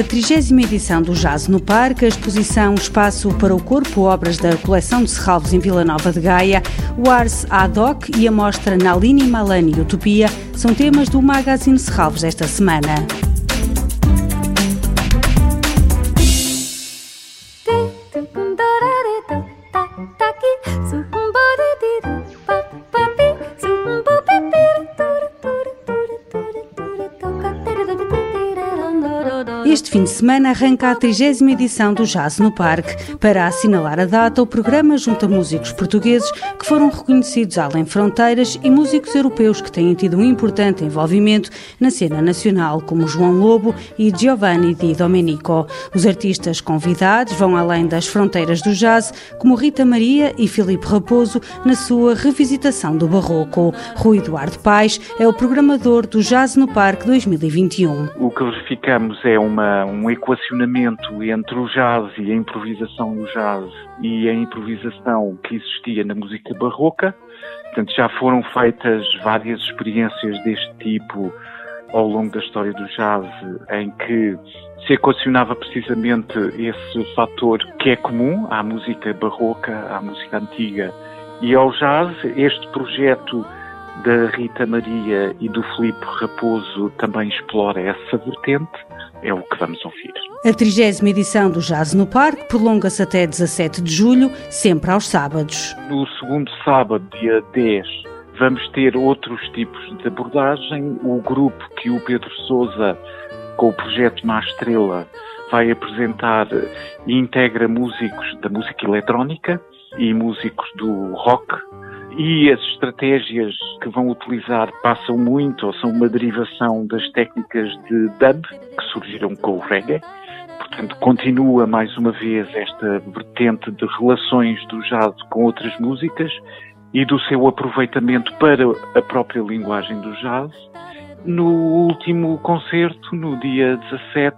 a 30 edição do Jazz no Parque, a exposição Espaço para o Corpo, obras da coleção de Serralves em Vila Nova de Gaia, o Ars Ad Hoc e a mostra Nalini Malani Utopia são temas do Magazine Serralves esta semana. Este fim de semana arranca a 30 edição do Jazz no Parque. Para assinalar a data, o programa junta músicos portugueses que foram reconhecidos além fronteiras e músicos europeus que têm tido um importante envolvimento na cena nacional, como João Lobo e Giovanni Di Domenico. Os artistas convidados vão além das fronteiras do jazz, como Rita Maria e Filipe Raposo, na sua revisitação do barroco. Rui Eduardo Paes é o programador do Jazz no Parque 2021. O que verificamos é uma um equacionamento entre o jazz e a improvisação no jazz e a improvisação que existia na música barroca. Portanto, já foram feitas várias experiências deste tipo ao longo da história do jazz, em que se equacionava precisamente esse fator que é comum à música barroca, à música antiga e ao jazz. Este projeto da Rita Maria e do Filipe Raposo também explora essa vertente é o que vamos ouvir. A 30 edição do Jazz no Parque prolonga-se até 17 de julho, sempre aos sábados. No segundo sábado, dia 10, vamos ter outros tipos de abordagem. O grupo que o Pedro Souza, com o projeto Má Estrela, vai apresentar e integra músicos da música eletrónica e músicos do rock e as estratégias que vão utilizar passam muito ou são uma derivação das técnicas de dub que surgiram com o reggae. Portanto, continua mais uma vez esta vertente de relações do jazz com outras músicas e do seu aproveitamento para a própria linguagem do jazz. No último concerto, no dia 17,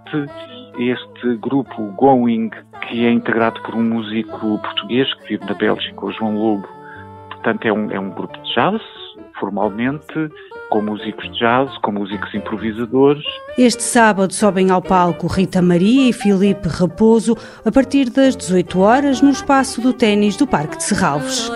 este grupo Going, que é integrado por um músico português que vive na Bélgica, o João Lobo, Portanto, é um, é um grupo de jazz, formalmente, com músicos de jazz, com músicos improvisadores. Este sábado sobem ao palco Rita Maria e Filipe Raposo a partir das 18 horas no espaço do ténis do Parque de Serralves.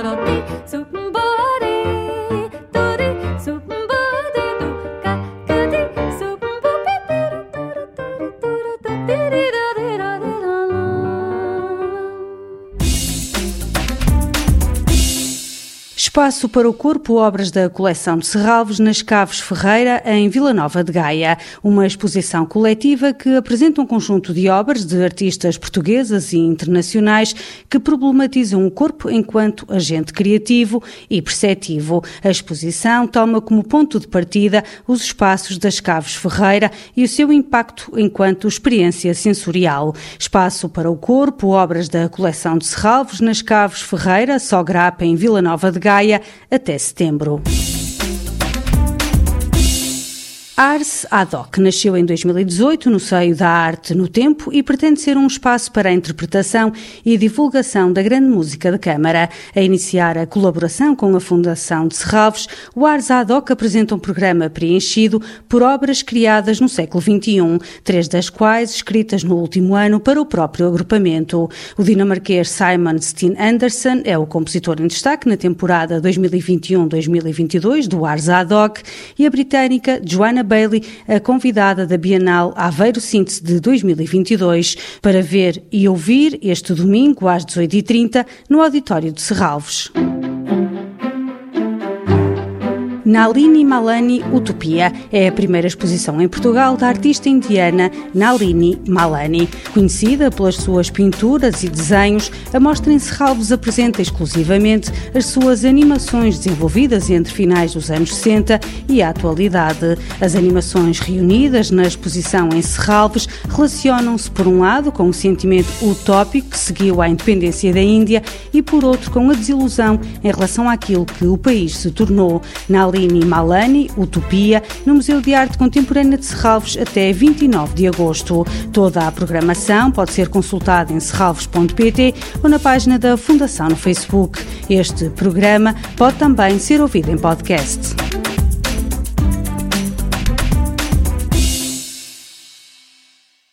Espaço para o Corpo, obras da coleção de Serralves nas Caves Ferreira, em Vila Nova de Gaia. Uma exposição coletiva que apresenta um conjunto de obras de artistas portuguesas e internacionais que problematizam o corpo enquanto agente criativo e perceptivo. A exposição toma como ponto de partida os espaços das Caves Ferreira e o seu impacto enquanto experiência sensorial. Espaço para o Corpo, obras da coleção de Serralves nas Caves Ferreira, só grapa em Vila Nova de Gaia até setembro. Ars Ad Hoc nasceu em 2018 no seio da arte no tempo e pretende ser um espaço para a interpretação e divulgação da grande música de câmara. A iniciar a colaboração com a Fundação de Serralves, o Ars Ad Hoc apresenta um programa preenchido por obras criadas no século XXI, três das quais escritas no último ano para o próprio agrupamento. O dinamarquês Simon Steen Andersen é o compositor em destaque na temporada 2021-2022 do Ars Ad Hoc e a britânica Joanna Bailey, a convidada da Bienal Aveiro Síntese de 2022, para ver e ouvir este domingo às 18h30 no Auditório de Serralves. Nalini Malani Utopia é a primeira exposição em Portugal da artista indiana Nalini Malani. Conhecida pelas suas pinturas e desenhos, a mostra em Serralves apresenta exclusivamente as suas animações desenvolvidas entre finais dos anos 60 e a atualidade. As animações reunidas na exposição em Serralves relacionam-se, por um lado, com o sentimento utópico que seguiu à independência da Índia e, por outro, com a desilusão em relação àquilo que o país se tornou. Nalini Malini Malani, Utopia, no Museu de Arte Contemporânea de Serralves até 29 de agosto. Toda a programação pode ser consultada em serralves.pt ou na página da Fundação no Facebook. Este programa pode também ser ouvido em podcast.